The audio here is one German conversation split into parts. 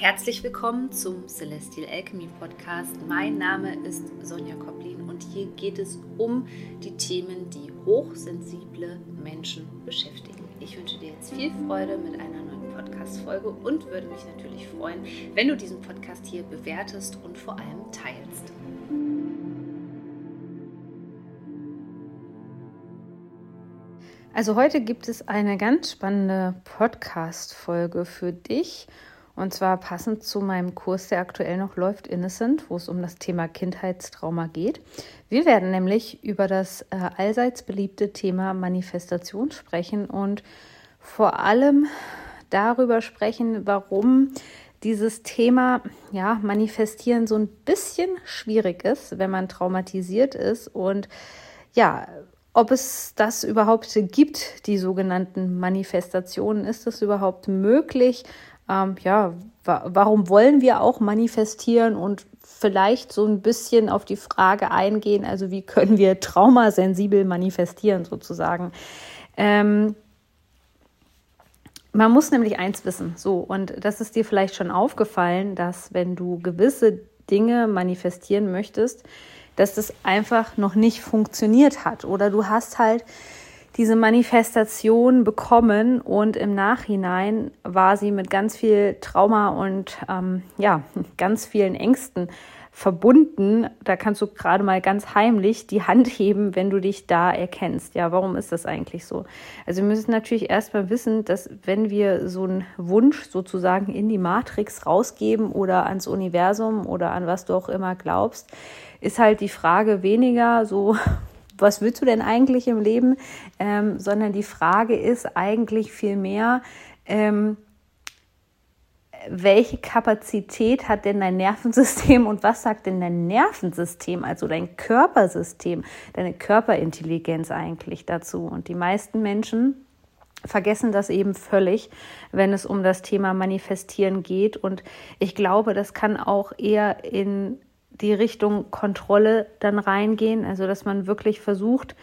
Herzlich willkommen zum Celestial Alchemy Podcast. Mein Name ist Sonja Koplin und hier geht es um die Themen, die hochsensible Menschen beschäftigen. Ich wünsche dir jetzt viel Freude mit einer neuen Podcast-Folge und würde mich natürlich freuen, wenn du diesen Podcast hier bewertest und vor allem teilst. Also heute gibt es eine ganz spannende Podcast-Folge für dich. Und zwar passend zu meinem Kurs, der aktuell noch läuft, Innocent, wo es um das Thema Kindheitstrauma geht. Wir werden nämlich über das äh, allseits beliebte Thema Manifestation sprechen und vor allem darüber sprechen, warum dieses Thema ja, Manifestieren so ein bisschen schwierig ist, wenn man traumatisiert ist und ja, ob es das überhaupt gibt, die sogenannten Manifestationen. Ist es überhaupt möglich? Ähm, ja, wa warum wollen wir auch manifestieren und vielleicht so ein bisschen auf die Frage eingehen, also wie können wir traumasensibel manifestieren sozusagen. Ähm, man muss nämlich eins wissen, so, und das ist dir vielleicht schon aufgefallen, dass wenn du gewisse Dinge manifestieren möchtest, dass das einfach noch nicht funktioniert hat. Oder du hast halt diese Manifestation bekommen und im Nachhinein war sie mit ganz viel Trauma und ähm, ja, ganz vielen Ängsten verbunden. Da kannst du gerade mal ganz heimlich die Hand heben, wenn du dich da erkennst. Ja, warum ist das eigentlich so? Also wir müssen natürlich erstmal wissen, dass wenn wir so einen Wunsch sozusagen in die Matrix rausgeben oder ans Universum oder an was du auch immer glaubst, ist halt die Frage weniger so, was willst du denn eigentlich im Leben, ähm, sondern die Frage ist eigentlich viel mehr, ähm, welche Kapazität hat denn dein Nervensystem und was sagt denn dein Nervensystem, also dein Körpersystem, deine Körperintelligenz eigentlich dazu? Und die meisten Menschen vergessen das eben völlig, wenn es um das Thema Manifestieren geht. Und ich glaube, das kann auch eher in die Richtung Kontrolle dann reingehen, also dass man wirklich versucht,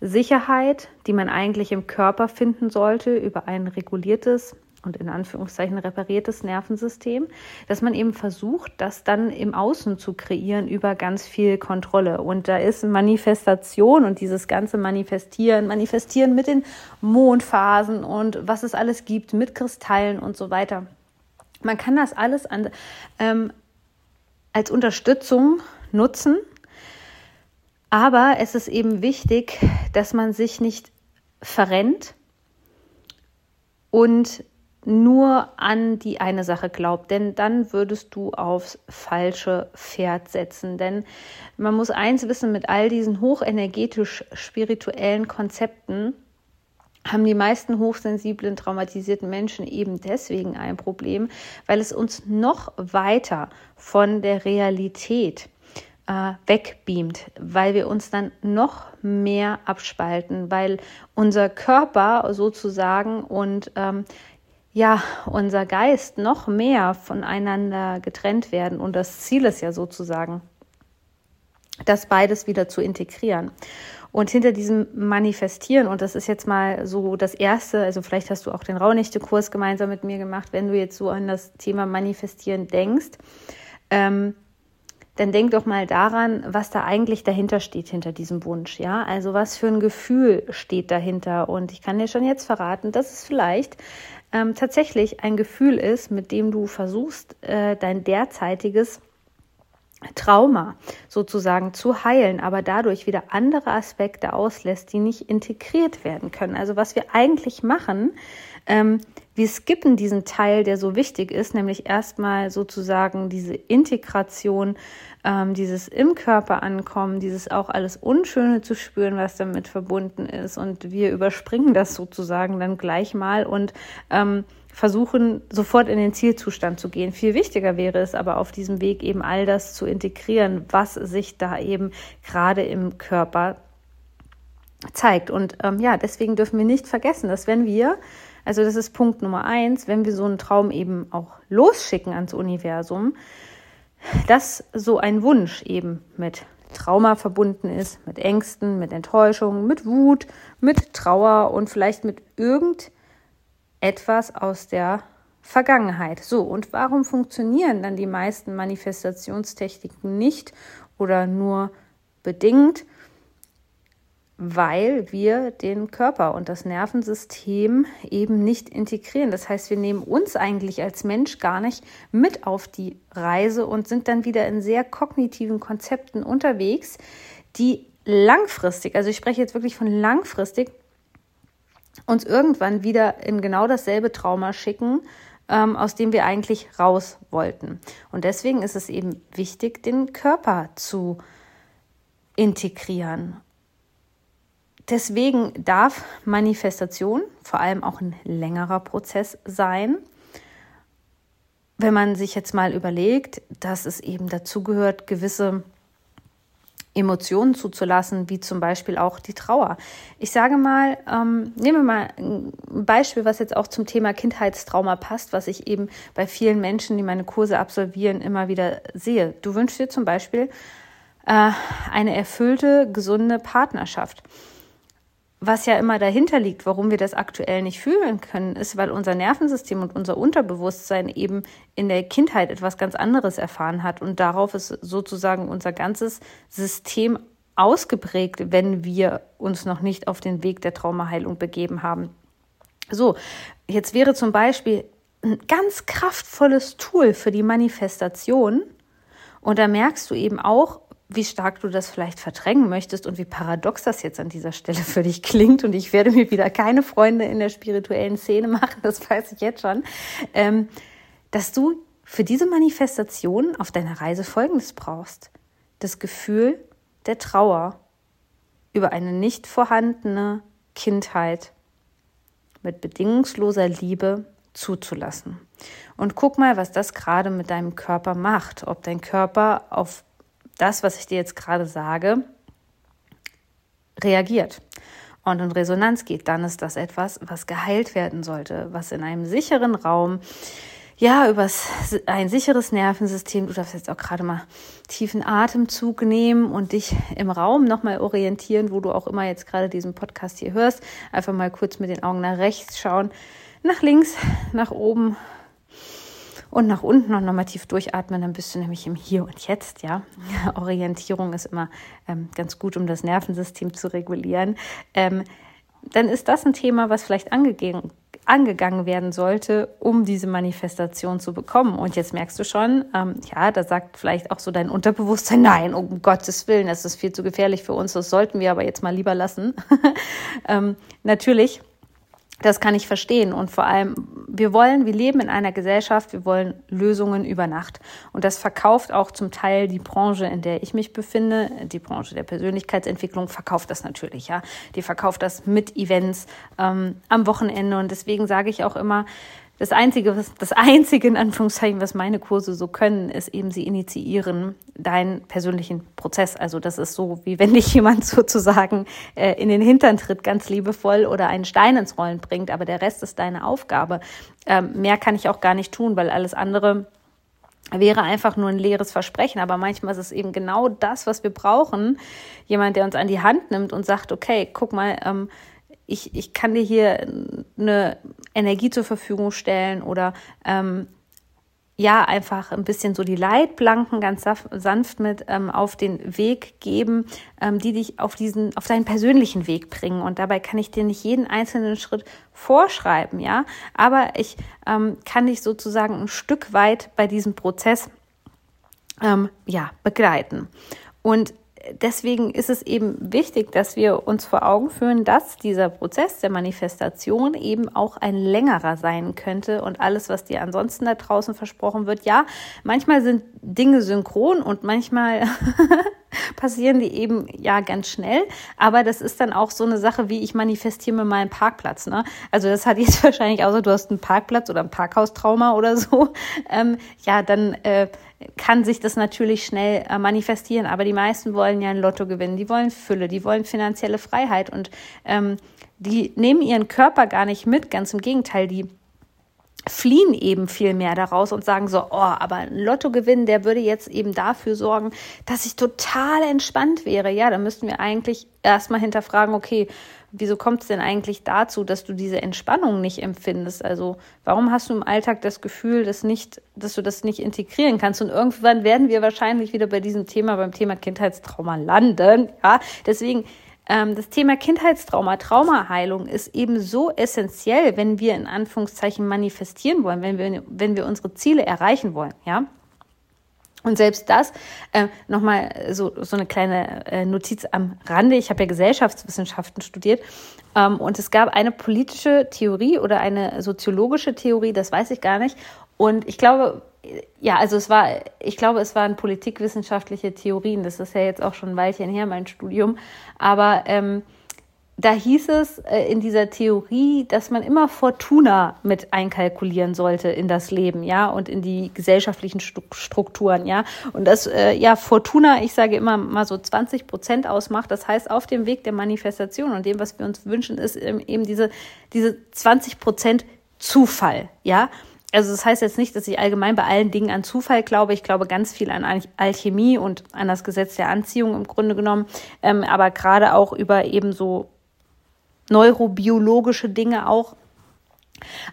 Sicherheit, die man eigentlich im Körper finden sollte, über ein reguliertes und in Anführungszeichen repariertes Nervensystem, dass man eben versucht, das dann im Außen zu kreieren über ganz viel Kontrolle. Und da ist Manifestation und dieses ganze Manifestieren, Manifestieren mit den Mondphasen und was es alles gibt, mit Kristallen und so weiter. Man kann das alles an, ähm, als Unterstützung nutzen. Aber es ist eben wichtig, dass man sich nicht verrennt und nur an die eine Sache glaubt, denn dann würdest du aufs falsche Pferd setzen. Denn man muss eins wissen, mit all diesen hochenergetisch spirituellen Konzepten haben die meisten hochsensiblen, traumatisierten Menschen eben deswegen ein Problem, weil es uns noch weiter von der Realität äh, wegbeamt, weil wir uns dann noch mehr abspalten, weil unser Körper sozusagen und ähm, ja, unser Geist noch mehr voneinander getrennt werden. Und das Ziel ist ja sozusagen, das beides wieder zu integrieren. Und hinter diesem Manifestieren, und das ist jetzt mal so das Erste, also vielleicht hast du auch den Rauhnächte-Kurs gemeinsam mit mir gemacht, wenn du jetzt so an das Thema Manifestieren denkst, ähm, dann denk doch mal daran, was da eigentlich dahinter steht, hinter diesem Wunsch. Ja, also was für ein Gefühl steht dahinter. Und ich kann dir schon jetzt verraten, dass es vielleicht ähm, tatsächlich ein Gefühl ist, mit dem du versuchst, äh, dein derzeitiges Trauma sozusagen zu heilen, aber dadurch wieder andere Aspekte auslässt, die nicht integriert werden können. Also was wir eigentlich machen, ähm, wir skippen diesen Teil, der so wichtig ist, nämlich erstmal sozusagen diese Integration, ähm, dieses im Körper ankommen, dieses auch alles Unschöne zu spüren, was damit verbunden ist. Und wir überspringen das sozusagen dann gleich mal und ähm, versuchen, sofort in den Zielzustand zu gehen. Viel wichtiger wäre es aber auf diesem Weg eben all das zu integrieren, was sich da eben gerade im Körper zeigt. Und ähm, ja, deswegen dürfen wir nicht vergessen, dass wenn wir, also das ist Punkt Nummer eins, wenn wir so einen Traum eben auch losschicken ans Universum, dass so ein Wunsch eben mit Trauma verbunden ist, mit Ängsten, mit Enttäuschungen, mit Wut, mit Trauer und vielleicht mit irgend etwas aus der Vergangenheit. So, und warum funktionieren dann die meisten Manifestationstechniken nicht oder nur bedingt? Weil wir den Körper und das Nervensystem eben nicht integrieren. Das heißt, wir nehmen uns eigentlich als Mensch gar nicht mit auf die Reise und sind dann wieder in sehr kognitiven Konzepten unterwegs, die langfristig, also ich spreche jetzt wirklich von langfristig, uns irgendwann wieder in genau dasselbe Trauma schicken, ähm, aus dem wir eigentlich raus wollten. Und deswegen ist es eben wichtig, den Körper zu integrieren. Deswegen darf Manifestation vor allem auch ein längerer Prozess sein. Wenn man sich jetzt mal überlegt, dass es eben dazu gehört, gewisse Emotionen zuzulassen, wie zum Beispiel auch die Trauer. Ich sage mal, ähm, nehmen wir mal ein Beispiel, was jetzt auch zum Thema Kindheitstrauma passt, was ich eben bei vielen Menschen, die meine Kurse absolvieren, immer wieder sehe. Du wünschst dir zum Beispiel äh, eine erfüllte, gesunde Partnerschaft was ja immer dahinter liegt, warum wir das aktuell nicht fühlen können, ist, weil unser Nervensystem und unser Unterbewusstsein eben in der Kindheit etwas ganz anderes erfahren hat. Und darauf ist sozusagen unser ganzes System ausgeprägt, wenn wir uns noch nicht auf den Weg der Traumaheilung begeben haben. So, jetzt wäre zum Beispiel ein ganz kraftvolles Tool für die Manifestation. Und da merkst du eben auch, wie stark du das vielleicht verdrängen möchtest und wie paradox das jetzt an dieser Stelle für dich klingt. Und ich werde mir wieder keine Freunde in der spirituellen Szene machen, das weiß ich jetzt schon, ähm, dass du für diese Manifestation auf deiner Reise Folgendes brauchst. Das Gefühl der Trauer über eine nicht vorhandene Kindheit mit bedingungsloser Liebe zuzulassen. Und guck mal, was das gerade mit deinem Körper macht. Ob dein Körper auf das, was ich dir jetzt gerade sage, reagiert und in Resonanz geht, dann ist das etwas, was geheilt werden sollte, was in einem sicheren Raum, ja, über ein sicheres Nervensystem, du darfst jetzt auch gerade mal tiefen Atemzug nehmen und dich im Raum nochmal orientieren, wo du auch immer jetzt gerade diesen Podcast hier hörst. Einfach mal kurz mit den Augen nach rechts schauen, nach links, nach oben, und nach unten und nochmal tief durchatmen, dann bist du nämlich im Hier und Jetzt, ja. Orientierung ist immer ähm, ganz gut, um das Nervensystem zu regulieren. Ähm, dann ist das ein Thema, was vielleicht angegangen, angegangen werden sollte, um diese Manifestation zu bekommen. Und jetzt merkst du schon, ähm, ja, da sagt vielleicht auch so dein Unterbewusstsein, nein, um Gottes Willen, das ist viel zu gefährlich für uns, das sollten wir aber jetzt mal lieber lassen. ähm, natürlich das kann ich verstehen. Und vor allem, wir wollen, wir leben in einer Gesellschaft, wir wollen Lösungen über Nacht. Und das verkauft auch zum Teil die Branche, in der ich mich befinde. Die Branche der Persönlichkeitsentwicklung verkauft das natürlich, ja. Die verkauft das mit Events ähm, am Wochenende. Und deswegen sage ich auch immer, das Einzige, was, das Einzige in Anführungszeichen, was meine Kurse so können, ist eben, sie initiieren deinen persönlichen Prozess. Also das ist so, wie wenn dich jemand sozusagen äh, in den Hintern tritt, ganz liebevoll oder einen Stein ins Rollen bringt, aber der Rest ist deine Aufgabe. Ähm, mehr kann ich auch gar nicht tun, weil alles andere wäre einfach nur ein leeres Versprechen. Aber manchmal ist es eben genau das, was wir brauchen. Jemand, der uns an die Hand nimmt und sagt, okay, guck mal, ähm, ich, ich kann dir hier eine Energie zur Verfügung stellen oder ähm, ja, einfach ein bisschen so die Leitplanken ganz sanft mit ähm, auf den Weg geben, ähm, die dich auf diesen, auf deinen persönlichen Weg bringen. Und dabei kann ich dir nicht jeden einzelnen Schritt vorschreiben, ja. Aber ich ähm, kann dich sozusagen ein Stück weit bei diesem Prozess ähm, ja, begleiten. Und deswegen ist es eben wichtig, dass wir uns vor Augen führen, dass dieser Prozess der Manifestation eben auch ein längerer sein könnte und alles, was dir ansonsten da draußen versprochen wird. Ja, manchmal sind Dinge synchron und manchmal passieren die eben ja ganz schnell, aber das ist dann auch so eine Sache, wie ich manifestiere mir meinen Parkplatz. Ne? Also das hat jetzt wahrscheinlich außer du hast einen Parkplatz oder ein Parkhaustrauma oder so. Ähm, ja, dann äh, kann sich das natürlich schnell äh, manifestieren. Aber die meisten wollen ja ein Lotto gewinnen, die wollen Fülle, die wollen finanzielle Freiheit und ähm, die nehmen ihren Körper gar nicht mit, ganz im Gegenteil, die fliehen eben viel mehr daraus und sagen so, oh, aber ein Lottogewinn, der würde jetzt eben dafür sorgen, dass ich total entspannt wäre. Ja, da müssten wir eigentlich erstmal hinterfragen, okay, wieso kommt es denn eigentlich dazu, dass du diese Entspannung nicht empfindest? Also warum hast du im Alltag das Gefühl, dass, nicht, dass du das nicht integrieren kannst? Und irgendwann werden wir wahrscheinlich wieder bei diesem Thema, beim Thema Kindheitstrauma landen. Ja, deswegen ähm, das Thema Kindheitstrauma, Traumaheilung ist eben so essentiell, wenn wir in Anführungszeichen manifestieren wollen, wenn wir, wenn wir unsere Ziele erreichen wollen. Ja, und selbst das, äh, nochmal so, so eine kleine äh, Notiz am Rande. Ich habe ja Gesellschaftswissenschaften studiert ähm, und es gab eine politische Theorie oder eine soziologische Theorie, das weiß ich gar nicht. Und ich glaube, ja, also es war, ich glaube, es waren politikwissenschaftliche Theorien. Das ist ja jetzt auch schon ein Weilchen her, mein Studium. Aber ähm, da hieß es äh, in dieser Theorie, dass man immer Fortuna mit einkalkulieren sollte in das Leben, ja, und in die gesellschaftlichen Strukturen, ja. Und das, äh, ja, Fortuna, ich sage immer mal so 20 Prozent ausmacht. Das heißt, auf dem Weg der Manifestation und dem, was wir uns wünschen, ist eben diese, diese 20 Prozent Zufall, ja also das heißt jetzt nicht, dass ich allgemein bei allen Dingen an Zufall glaube. Ich glaube ganz viel an Alchemie und an das Gesetz der Anziehung im Grunde genommen, ähm, aber gerade auch über eben so neurobiologische Dinge auch.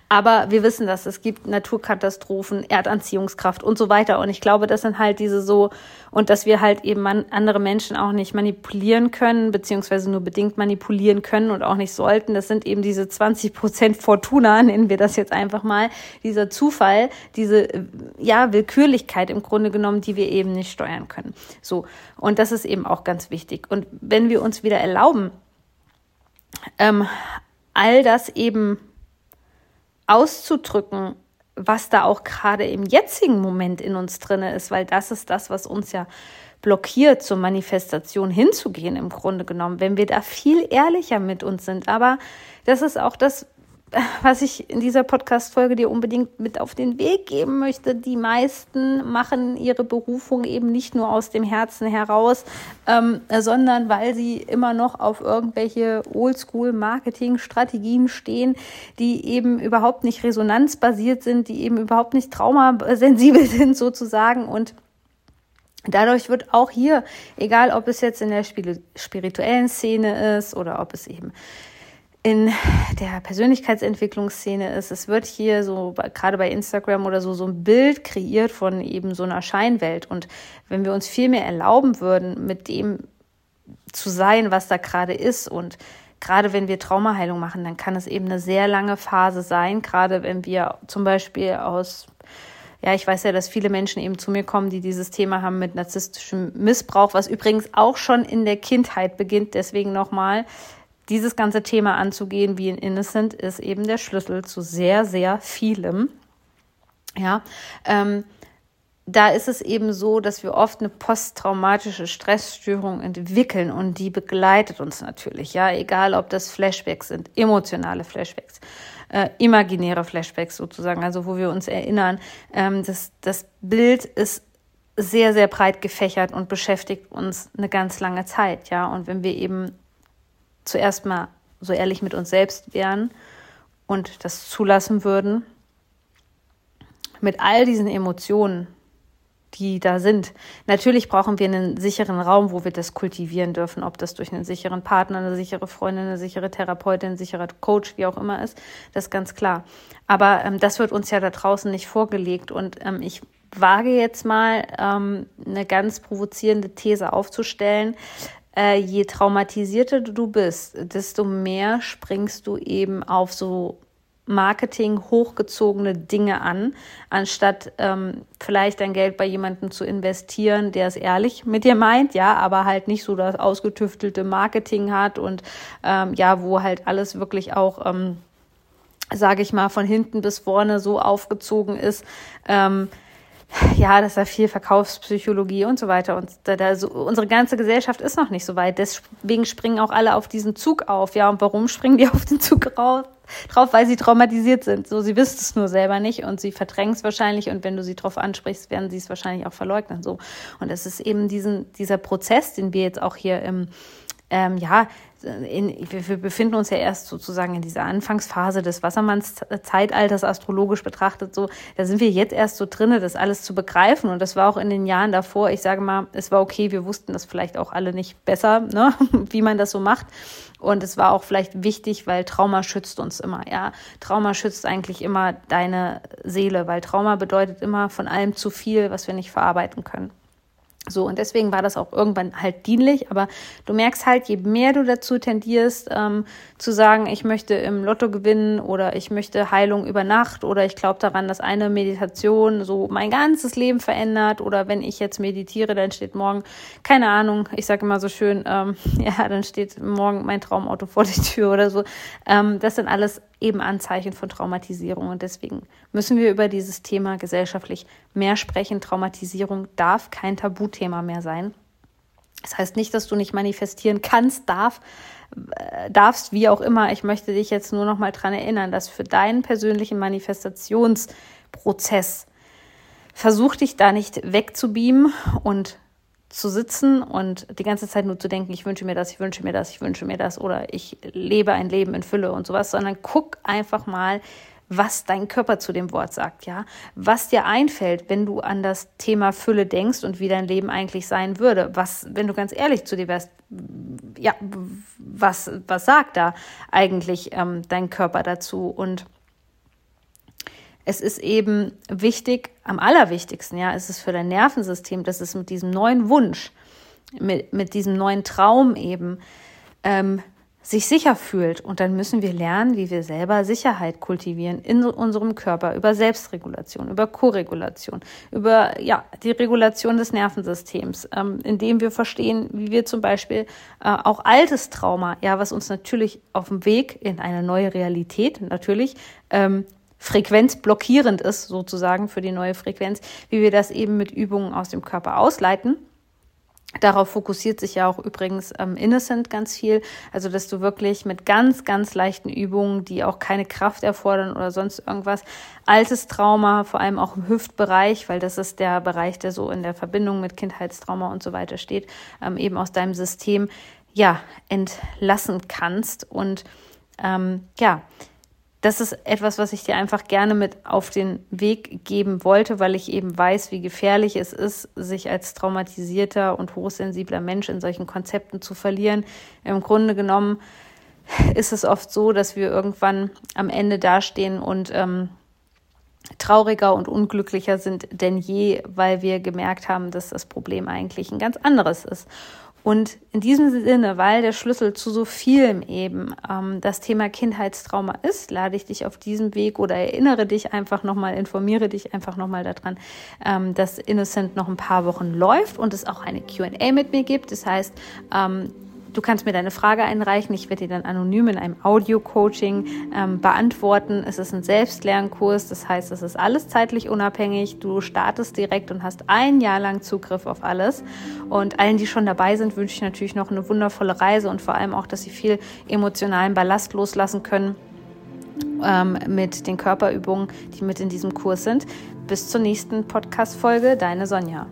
Aber wir wissen das, es gibt Naturkatastrophen, Erdanziehungskraft und so weiter. Und ich glaube, das sind halt diese so, und dass wir halt eben andere Menschen auch nicht manipulieren können, beziehungsweise nur bedingt manipulieren können und auch nicht sollten. Das sind eben diese 20 Prozent Fortuna, nennen wir das jetzt einfach mal, dieser Zufall, diese, ja, Willkürlichkeit im Grunde genommen, die wir eben nicht steuern können. So. Und das ist eben auch ganz wichtig. Und wenn wir uns wieder erlauben, ähm, all das eben auszudrücken, was da auch gerade im jetzigen Moment in uns drinne ist, weil das ist das, was uns ja blockiert, zur Manifestation hinzugehen, im Grunde genommen, wenn wir da viel ehrlicher mit uns sind. Aber das ist auch das, was ich in dieser Podcast-Folge dir unbedingt mit auf den Weg geben möchte. Die meisten machen ihre Berufung eben nicht nur aus dem Herzen heraus, ähm, sondern weil sie immer noch auf irgendwelche Oldschool-Marketing-Strategien stehen, die eben überhaupt nicht resonanzbasiert sind, die eben überhaupt nicht traumasensibel sind sozusagen und Dadurch wird auch hier, egal ob es jetzt in der spirituellen Szene ist oder ob es eben in der Persönlichkeitsentwicklungsszene ist. Es wird hier so, gerade bei Instagram oder so, so ein Bild kreiert von eben so einer Scheinwelt. Und wenn wir uns viel mehr erlauben würden, mit dem zu sein, was da gerade ist und gerade wenn wir Traumaheilung machen, dann kann es eben eine sehr lange Phase sein, gerade wenn wir zum Beispiel aus ja, ich weiß ja, dass viele Menschen eben zu mir kommen, die dieses Thema haben mit narzisstischem Missbrauch, was übrigens auch schon in der Kindheit beginnt. Deswegen nochmal, dieses ganze Thema anzugehen wie in Innocent ist eben der Schlüssel zu sehr, sehr vielem. Ja, ähm, da ist es eben so, dass wir oft eine posttraumatische Stressstörung entwickeln und die begleitet uns natürlich, ja, egal ob das Flashbacks sind, emotionale Flashbacks, äh, imaginäre Flashbacks sozusagen, also wo wir uns erinnern, ähm, das, das Bild ist sehr, sehr breit gefächert und beschäftigt uns eine ganz lange Zeit, ja, und wenn wir eben zuerst mal so ehrlich mit uns selbst wären und das zulassen würden, mit all diesen Emotionen, die da sind. Natürlich brauchen wir einen sicheren Raum, wo wir das kultivieren dürfen, ob das durch einen sicheren Partner, eine sichere Freundin, eine sichere Therapeutin, ein sicherer Coach, wie auch immer ist, das ist ganz klar. Aber ähm, das wird uns ja da draußen nicht vorgelegt und ähm, ich wage jetzt mal ähm, eine ganz provozierende These aufzustellen äh, je traumatisierter du bist, desto mehr springst du eben auf so Marketing hochgezogene Dinge an, anstatt ähm, vielleicht dein Geld bei jemandem zu investieren, der es ehrlich mit dir meint, ja, aber halt nicht so das ausgetüftelte Marketing hat und ähm, ja, wo halt alles wirklich auch, ähm, sage ich mal, von hinten bis vorne so aufgezogen ist. Ähm, ja, das ist ja viel Verkaufspsychologie und so weiter. Und da, da so, unsere ganze Gesellschaft ist noch nicht so weit. Deswegen springen auch alle auf diesen Zug auf. Ja, und warum springen die auf den Zug drauf? drauf, weil sie traumatisiert sind. So, sie wissen es nur selber nicht und sie verdrängen es wahrscheinlich und wenn du sie drauf ansprichst, werden sie es wahrscheinlich auch verleugnen. So. Und es ist eben diesen, dieser Prozess, den wir jetzt auch hier im ähm, ja, in, wir befinden uns ja erst sozusagen in dieser Anfangsphase des Wassermanns-Zeitalters astrologisch betrachtet. So, da sind wir jetzt erst so drinne, das alles zu begreifen. Und das war auch in den Jahren davor. Ich sage mal, es war okay. Wir wussten das vielleicht auch alle nicht besser, ne? wie man das so macht. Und es war auch vielleicht wichtig, weil Trauma schützt uns immer. Ja, Trauma schützt eigentlich immer deine Seele, weil Trauma bedeutet immer von allem zu viel, was wir nicht verarbeiten können. So, und deswegen war das auch irgendwann halt dienlich, aber du merkst halt, je mehr du dazu tendierst, ähm, zu sagen, ich möchte im Lotto gewinnen oder ich möchte Heilung über Nacht oder ich glaube daran, dass eine Meditation so mein ganzes Leben verändert oder wenn ich jetzt meditiere, dann steht morgen, keine Ahnung, ich sage immer so schön, ähm, ja, dann steht morgen mein Traumauto vor der Tür oder so. Ähm, das sind alles eben Anzeichen von Traumatisierung. Und deswegen müssen wir über dieses Thema gesellschaftlich mehr sprechen. Traumatisierung darf kein Tabuthema mehr sein. Das heißt nicht, dass du nicht manifestieren kannst, darf, äh, darfst, wie auch immer. Ich möchte dich jetzt nur noch mal dran erinnern, dass für deinen persönlichen Manifestationsprozess versuch dich da nicht wegzubeamen und zu sitzen und die ganze Zeit nur zu denken, ich wünsche mir das, ich wünsche mir das, ich wünsche mir das oder ich lebe ein Leben in Fülle und sowas, sondern guck einfach mal, was dein Körper zu dem Wort sagt, ja, was dir einfällt, wenn du an das Thema Fülle denkst und wie dein Leben eigentlich sein würde, was, wenn du ganz ehrlich zu dir wärst, ja, was, was sagt da eigentlich ähm, dein Körper dazu? Und es ist eben wichtig, am allerwichtigsten, ja, ist es für dein Nervensystem, dass es mit diesem neuen Wunsch, mit, mit diesem neuen Traum eben ähm, sich sicher fühlt. Und dann müssen wir lernen, wie wir selber Sicherheit kultivieren in unserem Körper über Selbstregulation, über Koregulation, über ja, die Regulation des Nervensystems, ähm, indem wir verstehen, wie wir zum Beispiel äh, auch altes Trauma, ja, was uns natürlich auf dem Weg in eine neue Realität natürlich ähm, frequenzblockierend ist, sozusagen für die neue Frequenz, wie wir das eben mit Übungen aus dem Körper ausleiten. Darauf fokussiert sich ja auch übrigens ähm, Innocent ganz viel. Also, dass du wirklich mit ganz, ganz leichten Übungen, die auch keine Kraft erfordern oder sonst irgendwas, altes Trauma, vor allem auch im Hüftbereich, weil das ist der Bereich, der so in der Verbindung mit Kindheitstrauma und so weiter steht, ähm, eben aus deinem System, ja, entlassen kannst. Und ähm, ja, das ist etwas, was ich dir einfach gerne mit auf den Weg geben wollte, weil ich eben weiß, wie gefährlich es ist, sich als traumatisierter und hochsensibler Mensch in solchen Konzepten zu verlieren. Im Grunde genommen ist es oft so, dass wir irgendwann am Ende dastehen und ähm, trauriger und unglücklicher sind denn je, weil wir gemerkt haben, dass das Problem eigentlich ein ganz anderes ist. Und in diesem Sinne, weil der Schlüssel zu so vielem eben ähm, das Thema Kindheitstrauma ist, lade ich dich auf diesem Weg oder erinnere dich einfach nochmal, informiere dich einfach nochmal daran, ähm, dass Innocent noch ein paar Wochen läuft und es auch eine QA mit mir gibt. Das heißt, ähm, Du kannst mir deine Frage einreichen. Ich werde die dann anonym in einem Audio-Coaching ähm, beantworten. Es ist ein Selbstlernkurs, das heißt, es ist alles zeitlich unabhängig. Du startest direkt und hast ein Jahr lang Zugriff auf alles. Und allen, die schon dabei sind, wünsche ich natürlich noch eine wundervolle Reise und vor allem auch, dass sie viel emotionalen Ballast loslassen können ähm, mit den Körperübungen, die mit in diesem Kurs sind. Bis zur nächsten Podcast-Folge, deine Sonja.